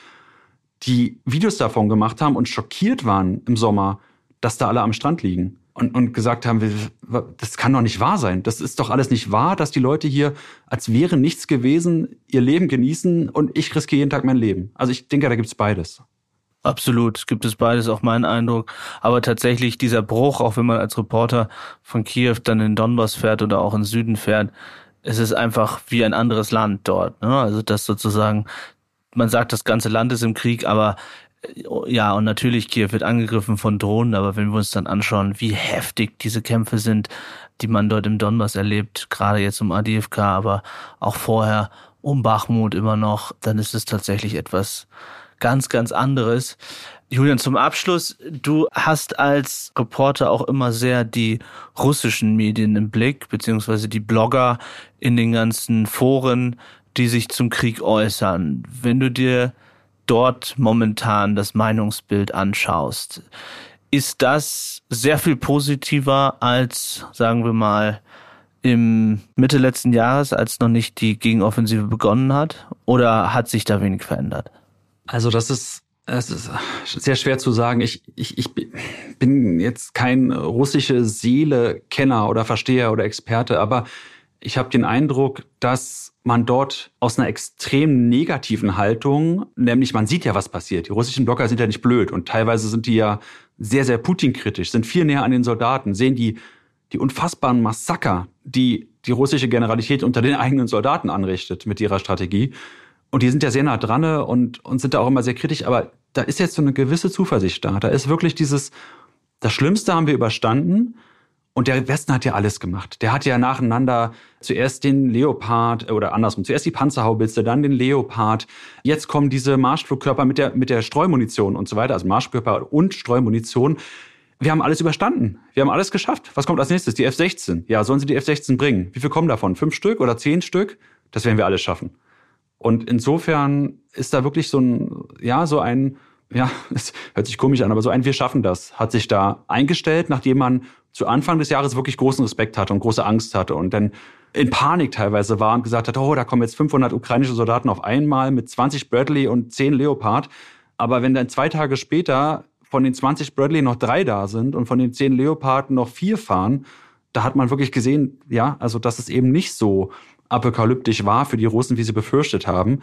die Videos davon gemacht haben und schockiert waren im Sommer, dass da alle am Strand liegen und, und gesagt haben, das kann doch nicht wahr sein. Das ist doch alles nicht wahr, dass die Leute hier, als wäre nichts gewesen, ihr Leben genießen und ich riskiere jeden Tag mein Leben. Also ich denke, da gibt's beides. Absolut, gibt es beides, auch mein Eindruck. Aber tatsächlich dieser Bruch, auch wenn man als Reporter von Kiew dann in Donbass fährt oder auch in Süden fährt, es ist einfach wie ein anderes Land dort. Ne? Also das sozusagen, man sagt, das ganze Land ist im Krieg, aber ja, und natürlich, Kiew wird angegriffen von Drohnen, aber wenn wir uns dann anschauen, wie heftig diese Kämpfe sind, die man dort im Donbass erlebt, gerade jetzt um ADFK, aber auch vorher um Bachmut immer noch, dann ist es tatsächlich etwas ganz, ganz anderes. Julian, zum Abschluss, du hast als Reporter auch immer sehr die russischen Medien im Blick, beziehungsweise die Blogger in den ganzen Foren, die sich zum Krieg äußern. Wenn du dir dort momentan das Meinungsbild anschaust, ist das sehr viel positiver als, sagen wir mal, im Mitte letzten Jahres, als noch nicht die Gegenoffensive begonnen hat? Oder hat sich da wenig verändert? Also das ist es ist sehr schwer zu sagen. Ich, ich, ich bin jetzt kein russische Seele-Kenner oder Versteher oder Experte, aber ich habe den Eindruck, dass man dort aus einer extrem negativen Haltung, nämlich man sieht ja, was passiert. Die russischen Blocker sind ja nicht blöd und teilweise sind die ja sehr, sehr Putin-kritisch, sind viel näher an den Soldaten, sehen die, die unfassbaren Massaker, die die russische Generalität unter den eigenen Soldaten anrichtet mit ihrer Strategie. Und die sind ja sehr nah dran und, und sind da auch immer sehr kritisch, aber da ist jetzt so eine gewisse Zuversicht da. Da ist wirklich dieses, das Schlimmste haben wir überstanden und der Westen hat ja alles gemacht. Der hat ja nacheinander zuerst den Leopard oder andersrum, zuerst die Panzerhaubitze, dann den Leopard. Jetzt kommen diese Marschflugkörper mit der, mit der Streumunition und so weiter, also Marschkörper und Streumunition. Wir haben alles überstanden. Wir haben alles geschafft. Was kommt als nächstes? Die F-16. Ja, sollen sie die F-16 bringen? Wie viel kommen davon? Fünf Stück oder zehn Stück? Das werden wir alles schaffen. Und insofern ist da wirklich so ein, ja, so ein, ja, es hört sich komisch an, aber so ein Wir schaffen das hat sich da eingestellt, nachdem man zu Anfang des Jahres wirklich großen Respekt hatte und große Angst hatte und dann in Panik teilweise war und gesagt hat, oh, da kommen jetzt 500 ukrainische Soldaten auf einmal mit 20 Bradley und 10 Leopard. Aber wenn dann zwei Tage später von den 20 Bradley noch drei da sind und von den 10 Leopard noch vier fahren, da hat man wirklich gesehen, ja, also dass es eben nicht so apokalyptisch war für die Russen, wie sie befürchtet haben,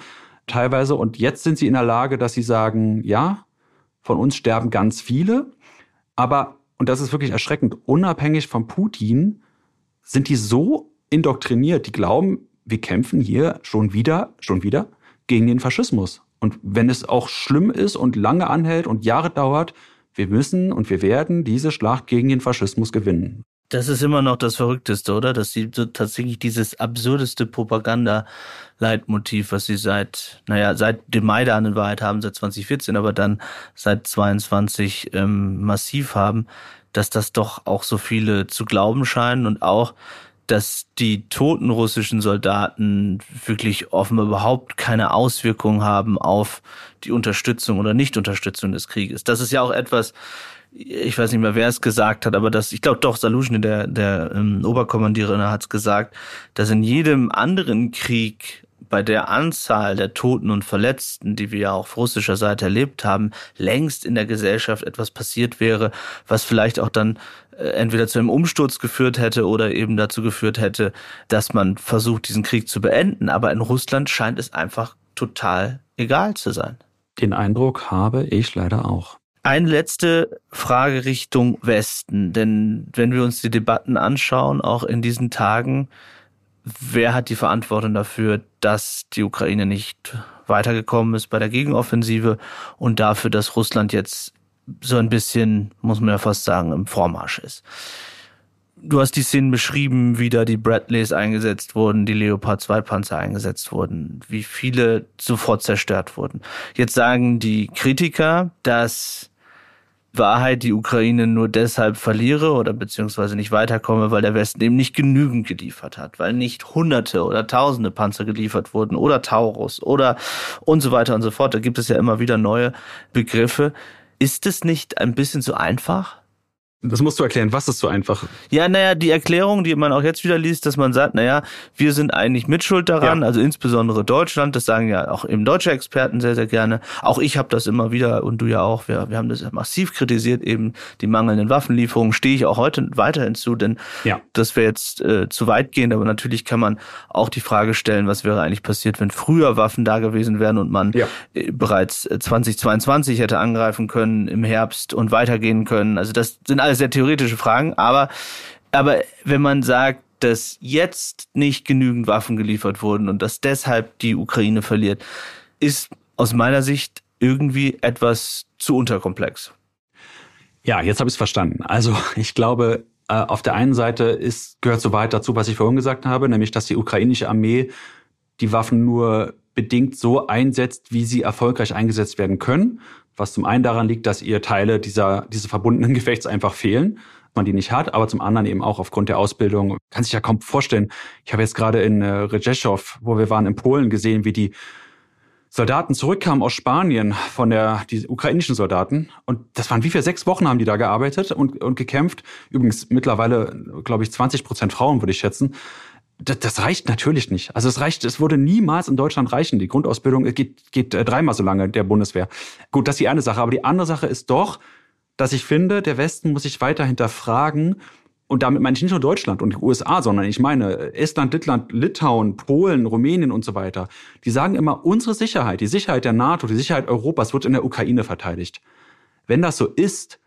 teilweise. Und jetzt sind sie in der Lage, dass sie sagen, ja, von uns sterben ganz viele, aber und das ist wirklich erschreckend, unabhängig von Putin sind die so indoktriniert, die glauben, wir kämpfen hier schon wieder, schon wieder gegen den Faschismus. Und wenn es auch schlimm ist und lange anhält und Jahre dauert, wir müssen und wir werden diese Schlacht gegen den Faschismus gewinnen. Das ist immer noch das Verrückteste, oder? Dass sie so tatsächlich dieses absurdeste Propaganda-Leitmotiv, was sie seit, naja, seit dem Maidan in Wahrheit haben, seit 2014, aber dann seit 22 ähm, massiv haben, dass das doch auch so viele zu glauben scheinen und auch, dass die toten russischen Soldaten wirklich offenbar überhaupt keine Auswirkungen haben auf die Unterstützung oder Nichtunterstützung des Krieges. Das ist ja auch etwas, ich weiß nicht mehr, wer es gesagt hat, aber das, ich glaube doch, Saluschny, der, der ähm, Oberkommandierer, hat es gesagt, dass in jedem anderen Krieg bei der Anzahl der Toten und Verletzten, die wir ja auch auf russischer Seite erlebt haben, längst in der Gesellschaft etwas passiert wäre, was vielleicht auch dann äh, entweder zu einem Umsturz geführt hätte oder eben dazu geführt hätte, dass man versucht, diesen Krieg zu beenden. Aber in Russland scheint es einfach total egal zu sein. Den Eindruck habe ich leider auch. Eine letzte Frage Richtung Westen, denn wenn wir uns die Debatten anschauen, auch in diesen Tagen, wer hat die Verantwortung dafür, dass die Ukraine nicht weitergekommen ist bei der Gegenoffensive und dafür, dass Russland jetzt so ein bisschen, muss man ja fast sagen, im Vormarsch ist. Du hast die Szenen beschrieben, wie da die Bradleys eingesetzt wurden, die Leopard 2 Panzer eingesetzt wurden, wie viele sofort zerstört wurden. Jetzt sagen die Kritiker, dass Wahrheit die Ukraine nur deshalb verliere oder beziehungsweise nicht weiterkomme, weil der Westen eben nicht genügend geliefert hat, weil nicht Hunderte oder Tausende Panzer geliefert wurden oder Taurus oder und so weiter und so fort. Da gibt es ja immer wieder neue Begriffe. Ist es nicht ein bisschen zu einfach? Das musst du erklären. Was ist so einfach? Ja, naja, die Erklärung, die man auch jetzt wieder liest, dass man sagt, naja, wir sind eigentlich mitschuld daran, ja. also insbesondere Deutschland, das sagen ja auch eben deutsche Experten sehr, sehr gerne. Auch ich habe das immer wieder und du ja auch, wir, wir haben das massiv kritisiert, eben die mangelnden Waffenlieferungen, stehe ich auch heute weiterhin zu, denn ja. das wäre jetzt äh, zu weit gehend, aber natürlich kann man auch die Frage stellen, was wäre eigentlich passiert, wenn früher Waffen da gewesen wären und man ja. äh, bereits 2022 hätte angreifen können im Herbst und weitergehen können. Also das sind alles sehr theoretische Fragen, aber, aber wenn man sagt, dass jetzt nicht genügend Waffen geliefert wurden und dass deshalb die Ukraine verliert, ist aus meiner Sicht irgendwie etwas zu unterkomplex. Ja, jetzt habe ich es verstanden. Also ich glaube, äh, auf der einen Seite ist, gehört so weit dazu, was ich vorhin gesagt habe, nämlich dass die ukrainische Armee die Waffen nur bedingt so einsetzt, wie sie erfolgreich eingesetzt werden können was zum einen daran liegt, dass ihr Teile dieser, dieses verbundenen [laughs] Gefechts einfach fehlen, man die nicht hat, aber zum anderen eben auch aufgrund der Ausbildung. Kann sich ja kaum vorstellen. Ich habe jetzt gerade in äh, Rzeszów, wo wir waren in Polen, gesehen, wie die Soldaten zurückkamen aus Spanien von der, die ukrainischen Soldaten. Und das waren wie viel? Sechs Wochen haben die da gearbeitet und, und gekämpft. Übrigens mittlerweile, glaube ich, 20 Prozent Frauen, würde ich schätzen das, das reicht natürlich nicht. Also es reicht, es würde niemals in Deutschland reichen. Die Grundausbildung geht, geht äh, dreimal so lange der Bundeswehr. Gut, das ist die eine Sache. Aber die andere Sache ist doch, dass ich finde, der Westen muss sich weiter hinterfragen. Und damit meine ich nicht nur Deutschland und die USA, sondern ich meine Estland, Lettland, Litauen, Polen, Rumänien und so weiter. Die sagen immer, unsere Sicherheit, die Sicherheit der NATO, die Sicherheit Europas wird in der Ukraine verteidigt. Wenn das so ist,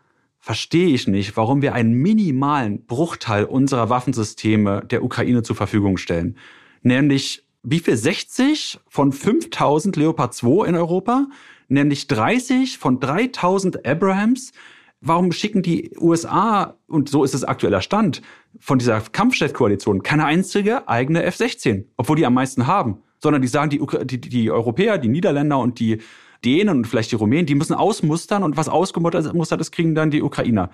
verstehe ich nicht, warum wir einen minimalen Bruchteil unserer Waffensysteme der Ukraine zur Verfügung stellen. Nämlich wie viel 60 von 5000 Leopard 2 in Europa? Nämlich 30 von 3000 Abrahams? Warum schicken die USA, und so ist es aktueller Stand, von dieser Kampfjet-Koalition keine einzige eigene F-16, obwohl die am meisten haben? Sondern die sagen, die, die, die Europäer, die Niederländer und die Dänen und vielleicht die Rumänen, die müssen ausmustern und was ausgemustert ist, kriegen dann die Ukrainer.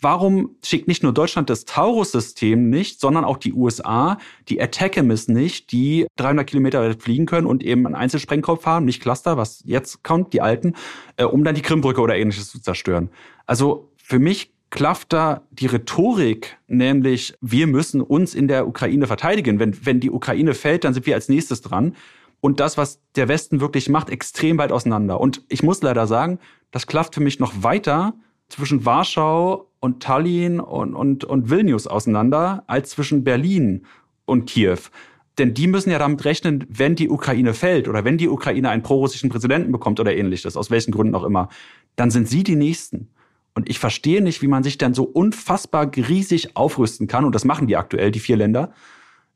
Warum schickt nicht nur Deutschland das Taurus-System nicht, sondern auch die USA die Attack-Miss nicht, die 300 Kilometer fliegen können und eben einen Einzelsprengkopf haben, nicht Cluster, was jetzt kommt, die alten, äh, um dann die Krimbrücke oder ähnliches zu zerstören. Also für mich klafft da die Rhetorik, nämlich wir müssen uns in der Ukraine verteidigen. Wenn, wenn die Ukraine fällt, dann sind wir als nächstes dran und das, was der Westen wirklich macht, extrem weit auseinander. Und ich muss leider sagen, das klafft für mich noch weiter zwischen Warschau und Tallinn und, und, und Vilnius auseinander als zwischen Berlin und Kiew. Denn die müssen ja damit rechnen, wenn die Ukraine fällt oder wenn die Ukraine einen prorussischen Präsidenten bekommt oder ähnliches, aus welchen Gründen auch immer, dann sind sie die Nächsten. Und ich verstehe nicht, wie man sich dann so unfassbar riesig aufrüsten kann, und das machen die aktuell, die vier Länder,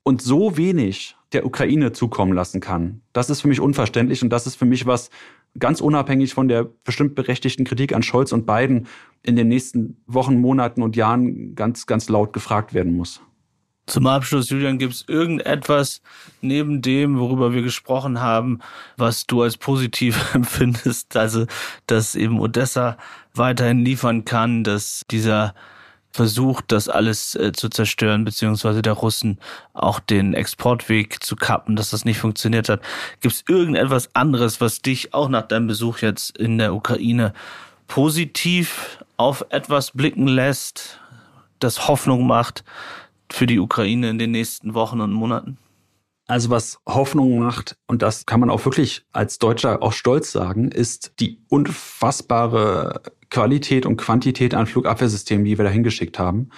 und so wenig der Ukraine zukommen lassen kann. Das ist für mich unverständlich und das ist für mich was ganz unabhängig von der bestimmt berechtigten Kritik an Scholz und Biden in den nächsten Wochen, Monaten und Jahren ganz, ganz laut gefragt werden muss. Zum Abschluss, Julian, gibt es irgendetwas neben dem, worüber wir gesprochen haben, was du als positiv [laughs] empfindest? Also, dass eben Odessa weiterhin liefern kann, dass dieser versucht, das alles äh, zu zerstören, beziehungsweise der Russen auch den Exportweg zu kappen, dass das nicht funktioniert hat. Gibt es irgendetwas anderes, was dich auch nach deinem Besuch jetzt in der Ukraine positiv auf etwas blicken lässt, das Hoffnung macht für die Ukraine in den nächsten Wochen und Monaten? Also was Hoffnung macht, und das kann man auch wirklich als Deutscher auch stolz sagen, ist die unfassbare Qualität und Quantität an Flugabwehrsystemen, die wir da hingeschickt haben,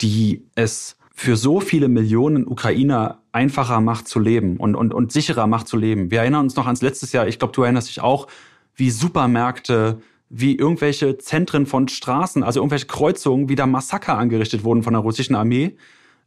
die es für so viele Millionen Ukrainer einfacher macht zu leben und, und, und sicherer macht zu leben. Wir erinnern uns noch ans letztes Jahr, ich glaube, du erinnerst dich auch, wie Supermärkte, wie irgendwelche Zentren von Straßen, also irgendwelche Kreuzungen, wie da Massaker angerichtet wurden von der russischen Armee,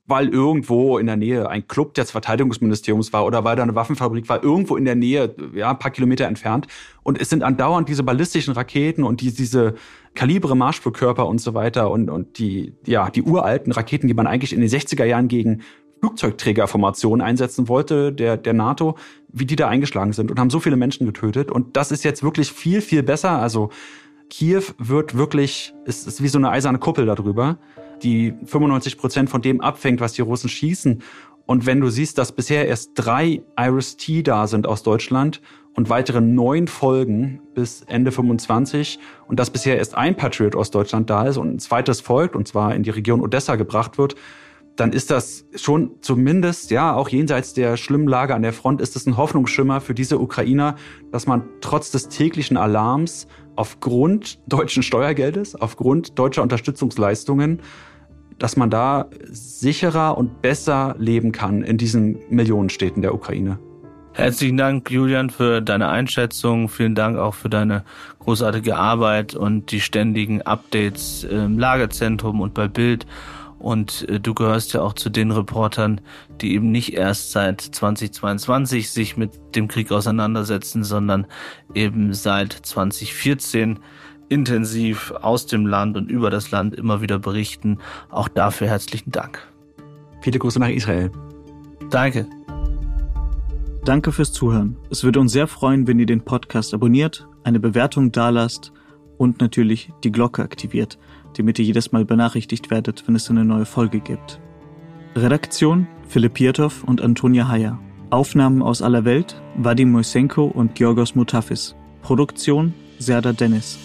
weil irgendwo in der Nähe ein Club des Verteidigungsministeriums war oder weil da eine Waffenfabrik war, irgendwo in der Nähe, ja, ein paar Kilometer entfernt. Und es sind andauernd diese ballistischen Raketen und die, diese Kalibre Marschflugkörper und so weiter und, und die, ja, die uralten Raketen, die man eigentlich in den 60er Jahren gegen Flugzeugträgerformationen einsetzen wollte, der, der NATO, wie die da eingeschlagen sind und haben so viele Menschen getötet. Und das ist jetzt wirklich viel, viel besser. Also Kiew wird wirklich, ist, ist wie so eine eiserne Kuppel darüber die 95 Prozent von dem abfängt, was die Russen schießen. Und wenn du siehst, dass bisher erst drei Iris-T da sind aus Deutschland und weitere neun Folgen bis Ende 25 und dass bisher erst ein Patriot aus Deutschland da ist und ein zweites folgt und zwar in die Region Odessa gebracht wird, dann ist das schon zumindest, ja, auch jenseits der schlimmen Lage an der Front, ist es ein Hoffnungsschimmer für diese Ukrainer, dass man trotz des täglichen Alarms aufgrund deutschen Steuergeldes, aufgrund deutscher Unterstützungsleistungen dass man da sicherer und besser leben kann in diesen Millionenstädten der Ukraine. Herzlichen Dank, Julian, für deine Einschätzung. Vielen Dank auch für deine großartige Arbeit und die ständigen Updates im Lagerzentrum und bei Bild. Und äh, du gehörst ja auch zu den Reportern, die eben nicht erst seit 2022 sich mit dem Krieg auseinandersetzen, sondern eben seit 2014 intensiv aus dem Land und über das Land immer wieder berichten. Auch dafür herzlichen Dank. Viele Grüße nach Israel. Danke. Danke fürs Zuhören. Es würde uns sehr freuen, wenn ihr den Podcast abonniert, eine Bewertung dalasst und natürlich die Glocke aktiviert, damit ihr jedes Mal benachrichtigt werdet, wenn es eine neue Folge gibt. Redaktion Philipp Pietow und Antonia Heyer. Aufnahmen aus aller Welt Vadim Moisenko und Georgos Mutafis. Produktion Serda Dennis.